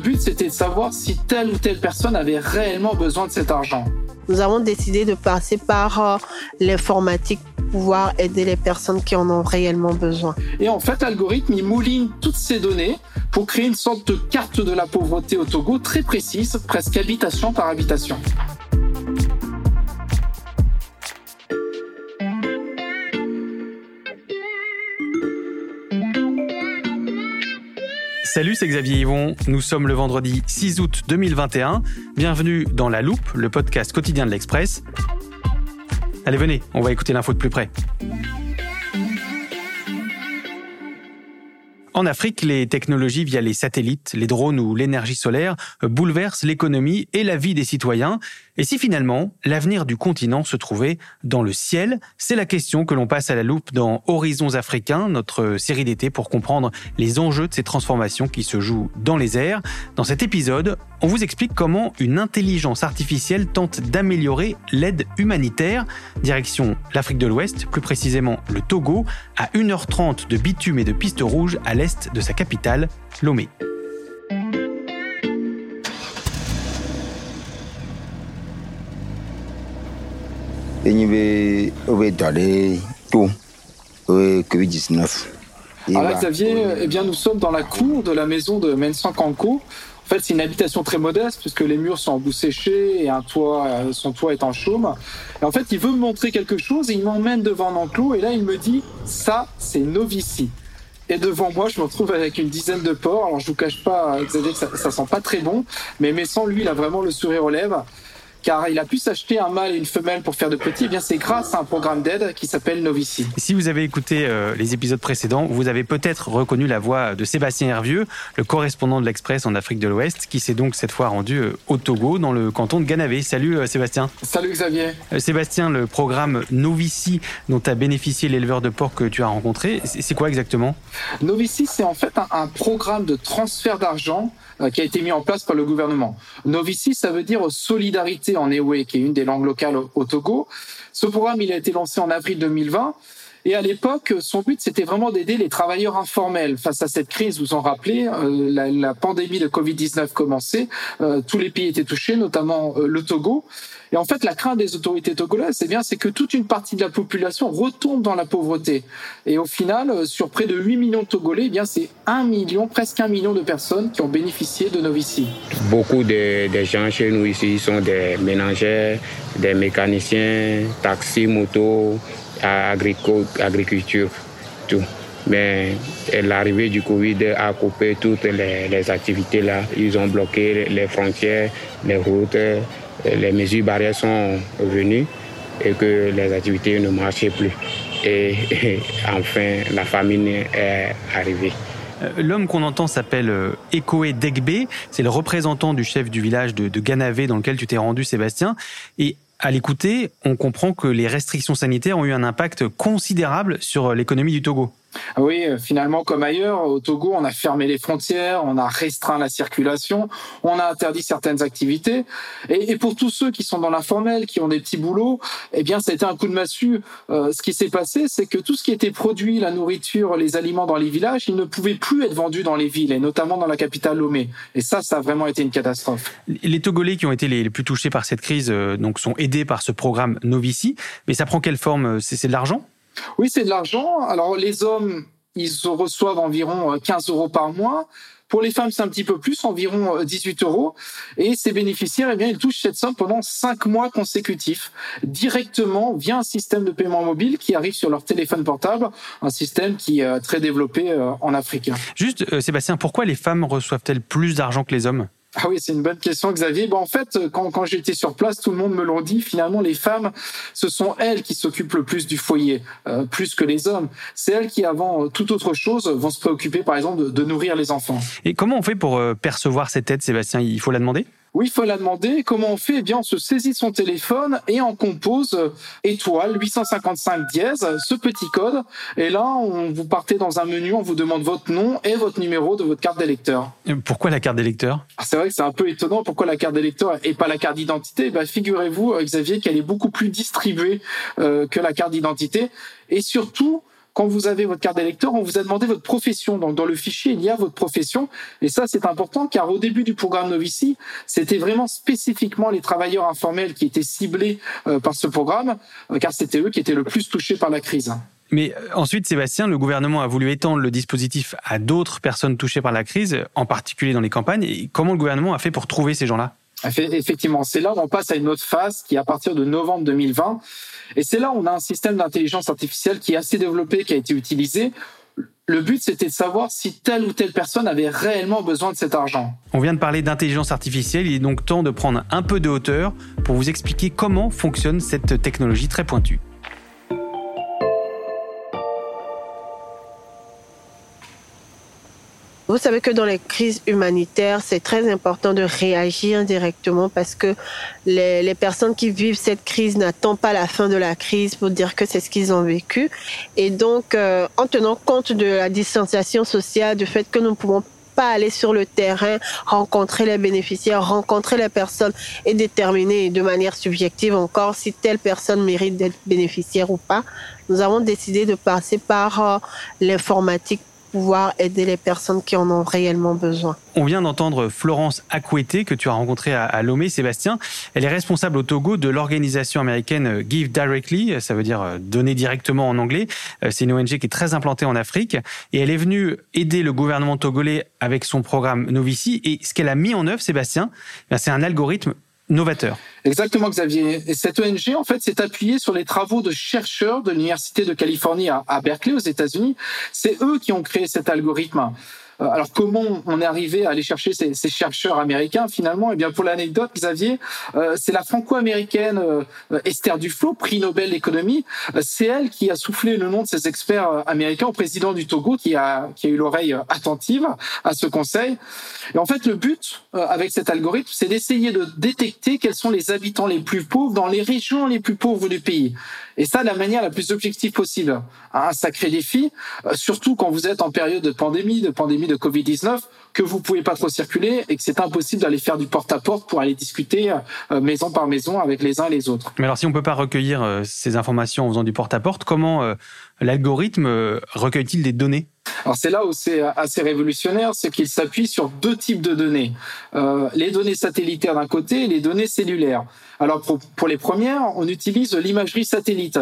But, c'était de savoir si telle ou telle personne avait réellement besoin de cet argent. Nous avons décidé de passer par euh, l'informatique pour pouvoir aider les personnes qui en ont réellement besoin. Et en fait, l'algorithme, il mouline toutes ces données pour créer une sorte de carte de la pauvreté au Togo très précise, presque habitation par habitation. Salut, c'est Xavier Yvon. Nous sommes le vendredi 6 août 2021. Bienvenue dans La Loupe, le podcast quotidien de l'Express. Allez, venez, on va écouter l'info de plus près. En Afrique, les technologies via les satellites, les drones ou l'énergie solaire bouleversent l'économie et la vie des citoyens. Et si finalement l'avenir du continent se trouvait dans le ciel C'est la question que l'on passe à la loupe dans Horizons africains, notre série d'été pour comprendre les enjeux de ces transformations qui se jouent dans les airs. Dans cet épisode, on vous explique comment une intelligence artificielle tente d'améliorer l'aide humanitaire. Direction l'Afrique de l'Ouest, plus précisément le Togo, à 1h30 de bitume et de pistes rouges à l'est de sa capitale, Lomé. Enyi dɔ ɖe to o ye covid 19. Alors Xavier, eh bien, nous sommes dans la cour de la maison de Mensan Kanko. En fait, c'est une habitation très modeste puisque les murs sont en bout séché et un toit, euh, son toit est en chaume. Et en fait, il veut me montrer quelque chose et il m'emmène devant un enclos et là, il me dit ça, c'est Novici. Et devant moi, je me retrouve avec une dizaine de porcs. Alors, je vous cache pas, Xavier, que ça, ça sent pas très bon, mais Messan, lui, il a vraiment le sourire aux lèvres car il a pu s'acheter un mâle et une femelle pour faire de petits, eh bien c'est grâce à un programme d'aide qui s'appelle Novici. Si vous avez écouté euh, les épisodes précédents, vous avez peut-être reconnu la voix de Sébastien Hervieux, le correspondant de l'Express en Afrique de l'Ouest, qui s'est donc cette fois rendu euh, au Togo, dans le canton de Ganavé. Salut euh, Sébastien. Salut Xavier. Sébastien, le programme Novici dont a bénéficié l'éleveur de porc que tu as rencontré, c'est quoi exactement? Novici, c'est en fait un, un programme de transfert d'argent qui a été mis en place par le gouvernement. Novici, ça veut dire solidarité en Ewe, qui est une des langues locales au, au Togo. Ce programme, il a été lancé en avril 2020. Et à l'époque, son but, c'était vraiment d'aider les travailleurs informels face à cette crise. Vous en rappelez, euh, la, pandémie de Covid-19 commençait, euh, tous les pays étaient touchés, notamment euh, le Togo. Et en fait, la crainte des autorités togolaises, c'est bien, c'est que toute une partie de la population retombe dans la pauvreté. Et au final, sur près de 8 millions de Togolais, eh bien, c'est 1 million, presque 1 million de personnes qui ont bénéficié de Novici. Beaucoup de, de gens chez nous ici sont des ménagères, des mécaniciens, taxis, motos, agriculture, tout. Mais l'arrivée du Covid a coupé toutes les, les activités là. Ils ont bloqué les frontières, les routes, les mesures barrières sont venues et que les activités ne marchaient plus. Et, enfin, la famine est arrivée. Euh, L'homme qu'on entend s'appelle euh, Ekoe Degbe, c'est le représentant du chef du village de, de Ganavé dans lequel tu t'es rendu Sébastien. Et à l'écouter, on comprend que les restrictions sanitaires ont eu un impact considérable sur l'économie du Togo. Ah oui, euh, finalement, comme ailleurs, au Togo, on a fermé les frontières, on a restreint la circulation, on a interdit certaines activités. Et, pour tous ceux qui sont dans l'informel, qui ont des petits boulots, eh bien, ça a été un coup de massue. Euh, ce qui s'est passé, c'est que tout ce qui était produit, la nourriture, les aliments dans les villages, ils ne pouvaient plus être vendus dans les villes, et notamment dans la capitale Lomé. Et ça, ça a vraiment été une catastrophe. Les Togolais qui ont été les plus touchés par cette crise, euh, donc, sont aidés par ce programme Novici. Mais ça prend quelle forme? C'est de l'argent? Oui, c'est de l'argent. Alors les hommes, ils reçoivent environ 15 euh, euros par mois. Pour les femmes, c'est un petit peu plus, environ 18 euh, euros. Et ces bénéficiaires, eh bien, ils touchent cette somme pendant 5 mois consécutifs, directement via un système de paiement mobile qui arrive sur leur téléphone portable, un système qui est très développé euh, en Afrique. Juste, Sébastien, pourquoi les femmes reçoivent-elles plus d'argent que les hommes? Ah oui, c'est une bonne question, Xavier. Bon, en fait, quand, quand j'étais sur place, tout le monde me l'a dit. Finalement, les femmes, ce sont elles qui s'occupent le plus du foyer, euh, plus que les hommes. C'est elles qui, avant toute autre chose, vont se préoccuper, par exemple, de nourrir les enfants. Et comment on fait pour euh, percevoir cette aide, Sébastien? Il faut la demander? Oui, il faut la demander. Comment on fait? Eh bien, on se saisit son téléphone et on compose euh, étoile 855 dièse, ce petit code. Et là, on vous partez dans un menu, on vous demande votre nom et votre numéro de votre carte d'électeur. Pourquoi la carte d'électeur? Ah, C'est vrai que c'est un peu étonnant. Pourquoi la carte d'électeur et pas la carte d'identité? Bah, Figurez-vous, euh, Xavier, qu'elle est beaucoup plus distribuée euh, que la carte d'identité. Et surtout, quand vous avez votre carte d'électeur, on vous a demandé votre profession. Donc dans le fichier, il y a votre profession. Et ça, c'est important car au début du programme Novici, c'était vraiment spécifiquement les travailleurs informels qui étaient ciblés euh, par ce programme, euh, car c'était eux qui étaient le plus touchés par la crise. Mais euh, ensuite, Sébastien, le gouvernement a voulu étendre le dispositif à d'autres personnes touchées par la crise, en particulier dans les campagnes. Comment le gouvernement a fait pour trouver ces gens-là? Effectivement, c'est là où on passe à une autre phase qui, à partir de novembre 2020, et c'est là où on a un système d'intelligence artificielle qui est assez développé, qui a été utilisé. Le but, c'était de savoir si telle ou telle personne avait réellement besoin de cet argent. On vient de parler d'intelligence artificielle, il est donc temps de prendre un peu de hauteur pour vous expliquer comment fonctionne cette technologie très pointue. Vous savez que dans les crises humanitaires, c'est très important de réagir directement parce que les, personnes qui vivent cette crise n'attendent pas la fin de la crise pour dire que c'est ce qu'ils ont vécu. Et donc, euh, en tenant compte de la distanciation sociale, du fait que nous ne pouvons pas aller sur le terrain, rencontrer les bénéficiaires, rencontrer les personnes et déterminer de manière subjective encore si telle personne mérite d'être bénéficiaire ou pas. Nous avons décidé de passer par euh, l'informatique pouvoir aider les personnes qui en ont réellement besoin. On vient d'entendre Florence Akwete que tu as rencontrée à Lomé, Sébastien. Elle est responsable au Togo de l'organisation américaine Give Directly, ça veut dire euh, donner directement en anglais. Euh, c'est une ONG qui est très implantée en Afrique et elle est venue aider le gouvernement togolais avec son programme Novici. Et ce qu'elle a mis en œuvre, Sébastien, ben, c'est un algorithme Exactement, Xavier. Et cette ONG, en fait, s'est appuyée sur les travaux de chercheurs de l'Université de Californie à Berkeley, aux États-Unis. C'est eux qui ont créé cet algorithme. Euh, alors comment on est arrivé à aller chercher ces, chercheurs américains finalement? Eh bien pour l'anecdote, Xavier, euh, c'est la franco-américaine euh, Esther Duflo, prix Nobel d'économie. c'est elle qui a soufflé le nom de ces experts américains au président du Togo, qui a qui a eu l'oreille attentive à ce conseil. Et en fait, le but avec cet algorithme, c'est d'essayer de détecter quels sont les habitants les plus pauvres dans les régions les plus pauvres du pays. Et ça, de la manière la plus objective possible. Un sacré défi, surtout quand vous êtes en période de pandémie, de pandémie de Covid-19 que vous pouvez pas trop circuler et que c'est impossible d'aller faire du porte-à-porte pour aller discuter euh, maison par maison avec les uns et les autres. Mais alors si on peut pas recueillir euh, ces informations en faisant du porte-à-porte, comment euh, l'algorithme recueille-t-il des données? Alors c'est là où c'est assez révolutionnaire, c'est qu'il s'appuie sur deux types de données. les données satellitaires d'un côté et les données cellulaires. Alors pour, pour les premières, on utilise l'imagerie satellite.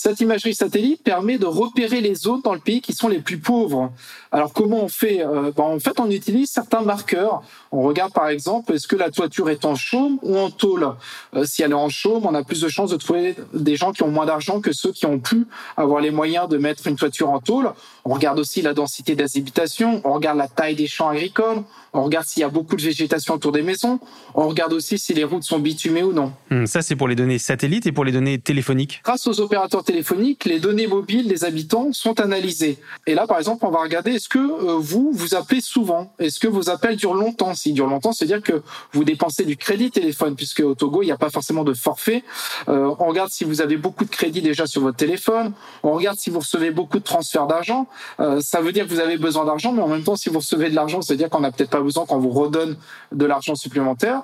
Cette imagerie satellite permet de repérer les zones dans le pays qui sont les plus pauvres. Alors comment on fait euh, ben, En fait, on utilise certains marqueurs. On regarde par exemple, est-ce que la toiture est en chaume ou en tôle? Euh, Si elle est en chaume, on a plus de chances de trouver des gens qui ont moins d'argent que ceux qui ont pu avoir les moyens de mettre une toiture en tôle. On regarde aussi la densité des habitations, on regarde la taille des champs agricoles, on regarde s'il y a beaucoup de végétation autour des maisons, on regarde aussi si les routes sont bitumées ou non. Hmm, ça, c'est pour les données satellites et pour les données téléphoniques. Grâce aux opérateurs téléphonique, les données mobiles des habitants sont analysées. Et là, par exemple, on va regarder est-ce que euh, vous vous appelez souvent? Est-ce que vos appels durent longtemps? S'ils durent longtemps, c'est-à-dire que vous dépensez du crédit téléphone, puisque au Togo, il n'y a pas forcément de forfait. Euh, on regarde si vous avez beaucoup de crédit déjà sur votre téléphone. On regarde si vous recevez beaucoup de transferts d'argent. Euh, ça veut dire que vous avez besoin d'argent, mais en même temps, si vous recevez de l'argent, c'est-à-dire qu'on n'a peut-être pas besoin qu'on vous redonne de l'argent supplémentaire.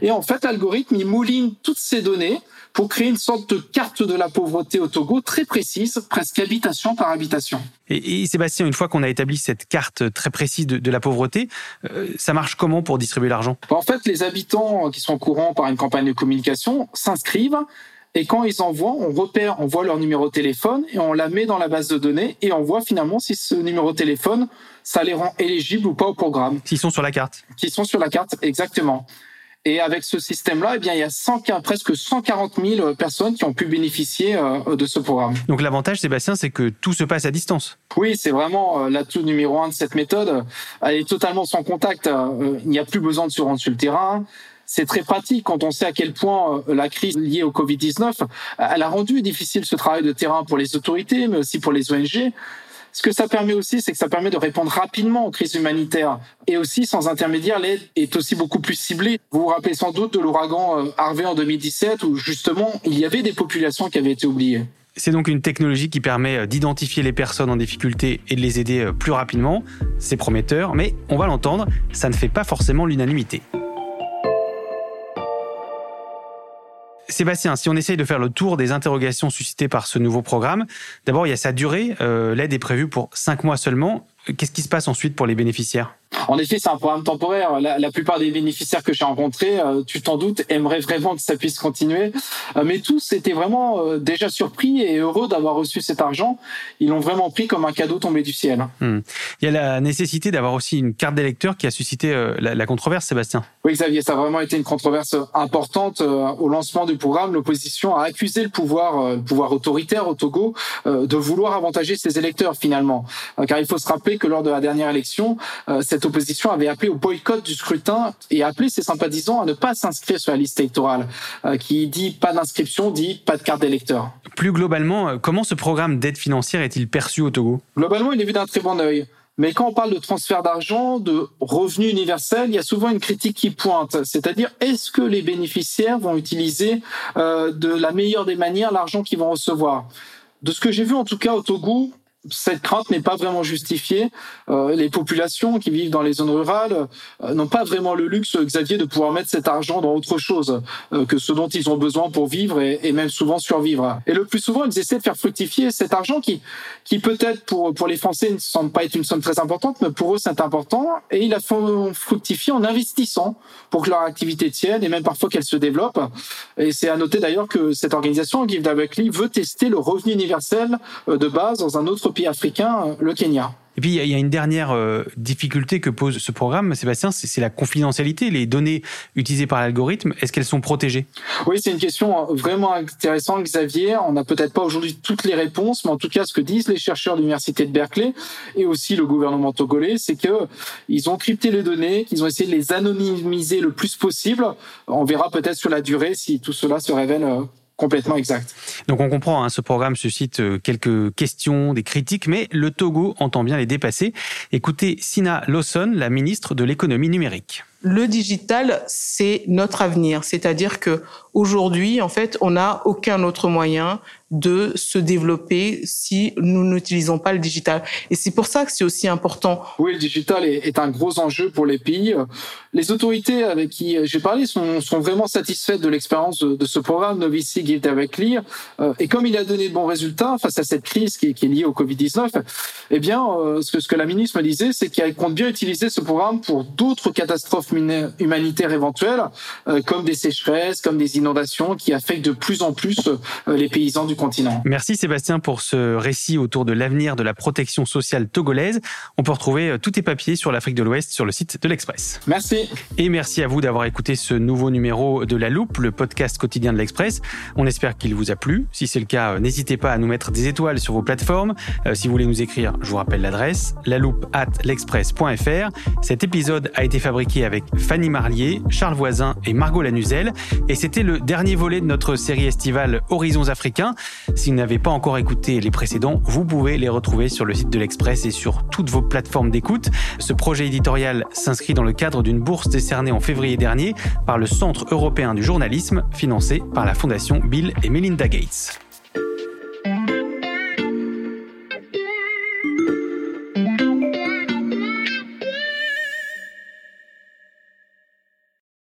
Et en fait, l'algorithme, il mouline toutes ces données pour créer une sorte de carte de la pauvreté au Togo très précise, presque habitation par habitation. Et, Sébastien, une fois qu'on a établi cette carte très précise de, la pauvreté, euh, ça marche comment pour distribuer l'argent? En fait, les habitants qui sont au courant par une campagne de communication s'inscrivent et quand ils envoient, on repère, on voit leur numéro de téléphone et on la met dans la base de données et on voit finalement si ce numéro de téléphone, ça les rend éligibles ou pas au programme. S'ils sont sur la carte. Qui sont sur la carte, exactement. Et avec ce système-là, eh bien, il y a 100, presque 140 000 personnes qui ont pu bénéficier euh, de ce programme. Donc l'avantage, Sébastien, c'est que tout se passe à distance. Oui, c'est vraiment euh, l'atout numéro un de cette méthode. Elle est totalement sans contact. Euh, il n'y a plus besoin de se rendre sur le terrain. C'est très pratique quand on sait à quel point la crise liée au Covid-19, elle a rendu difficile ce travail de terrain pour les autorités, mais aussi pour les ONG. Ce que ça permet aussi, c'est que ça permet de répondre rapidement aux crises humanitaires. Et aussi, sans intermédiaire, l'aide est aussi beaucoup plus ciblée. Vous vous rappelez sans doute de l'ouragan euh, Harvey en 2017, où justement, il y avait des populations qui avaient été oubliées. C'est donc une technologie qui permet euh, d'identifier les personnes en difficulté et de les aider euh, plus rapidement. C'est prometteur, mais on va l'entendre, ça ne fait pas forcément l'unanimité. Sébastien, si on essaye de faire le tour des interrogations suscitées par ce nouveau programme, d'abord il y a sa durée. Euh, l'aide est prévue pour cinq mois seulement. Qu'est-ce qui se passe ensuite pour les bénéficiaires? En effet, c'est un programme temporaire. La, plupart des bénéficiaires que j'ai rencontrés, euh, tu t'en doutes, aimeraient vraiment que ça puisse continuer. Euh, mais tous étaient vraiment euh, déjà surpris et heureux d'avoir reçu cet argent. Ils l'ont vraiment pris comme un cadeau tombé du ciel. Hmm. Il y a la nécessité d'avoir aussi une carte d'électeur qui a suscité la, la, controverse, Sébastien. Oui, Xavier, ça a vraiment été une controverse importante. Au lancement du programme, l'opposition a accusé le pouvoir, le pouvoir autoritaire au Togo de vouloir avantager ses électeurs finalement. Car il faut se rappeler que lors de la dernière élection, cette opposition avait appelé au boycott du scrutin et appelé ses sympathisants à ne pas s'inscrire sur la liste électorale, euh, qui dit pas d'inscription, dit pas de carte d'électeur. Plus globalement, euh, comment ce programme d'aide financière est-il perçu au Togo? Globalement, il est vu d'un très bon œil. Mais quand on parle de transfert d'argent, de revenu universel, il y a souvent une critique qui pointe. C'est-à-dire, est-ce que les bénéficiaires vont utiliser euh, de la meilleure des manières l'argent qu'ils vont recevoir? De ce que j'ai vu en tout cas au Togo, cette crainte n'est pas vraiment justifiée. Euh, les populations qui vivent dans les zones rurales euh, n'ont pas vraiment le luxe, Xavier, de pouvoir mettre cet argent dans autre chose euh, que ce dont ils ont besoin pour vivre et, et, même souvent survivre. Et le plus souvent, ils essaient de faire fructifier cet argent qui, qui peut-être pour, pour les Français ne semble pas être une somme très importante, mais pour eux c'est important. Et ils la font fructifier en investissant pour que leur activité tienne et même parfois qu'elle se développe. Et c'est à noter d'ailleurs que cette organisation, Give Directly, veut tester le revenu universel de base dans un autre pays africain, le Kenya. Et puis, il y, a une dernière euh, difficulté que pose ce programme, Sébastien, c'est la confidentialité. Les données utilisées par l'algorithme, est-ce qu'elles sont protégées? Oui, c'est une question vraiment intéressante, Xavier. On n'a peut-être pas aujourd'hui toutes les réponses, mais en tout cas, ce que disent les chercheurs de l'université de Berkeley et aussi le gouvernement togolais, c'est que ils ont crypté les données, qu'ils ont essayé de les anonymiser le plus possible. On verra peut-être sur la durée si tout cela se révèle euh, complètement exact. Donc on comprend, hein, ce programme suscite euh, quelques questions, des critiques, mais le Togo entend bien les dépasser. Écoutez Sina Lawson, la ministre de l'économie numérique. Le digital, c'est notre avenir. C'est-à-dire que aujourd'hui, en fait, on n'a aucun autre moyen de se développer si nous n'utilisons pas le digital. Et c'est pour ça que c'est aussi important. Oui, le digital est, un gros enjeu pour les pays. Les autorités avec qui j'ai parlé sont, vraiment satisfaites de l'expérience de, ce programme Novici Give avec Lire. Euh, et comme il a donné de bons résultats face à cette crise qui est, qui est liée au Covid-19, eh bien, euh, ce, que, ce que la ministre me disait, c'est qu'elle compte bien utiliser ce programme pour d'autres catastrophes humanitaires éventuelles, euh, comme des sécheresses, comme des inondations qui affectent de plus en plus les paysans du continent. Merci Sébastien pour ce récit autour de l'avenir de la protection sociale togolaise. On peut retrouver euh, tous tes papiers sur l'Afrique de l'Ouest sur le site de l'Express. Merci. Et merci à vous d'avoir écouté ce nouveau numéro de La Loupe, le podcast quotidien de l'Express. On espère qu'il vous a plu. Si c'est le cas, euh, n'hésitez pas à nous mettre des étoiles sur vos plateformes. Euh, si vous voulez nous écrire, je vous rappelle l'adresse loupe at l'express.fr. Cet épisode a été fabriqué avec Fanny Marlier, Charles Voisin et Margot Lanuzel. Et c'était le dernier volet de notre série estivale Horizons africains. Si vous n'avez pas encore écouté les précédents, vous pouvez les retrouver sur le site de l'Express et sur toutes vos plateformes d'écoute. Ce projet éditorial s'inscrit dans le cadre d'une bourse décernée en février dernier par le Centre européen du journalisme, financé par la Fondation Bill et Melinda Gates.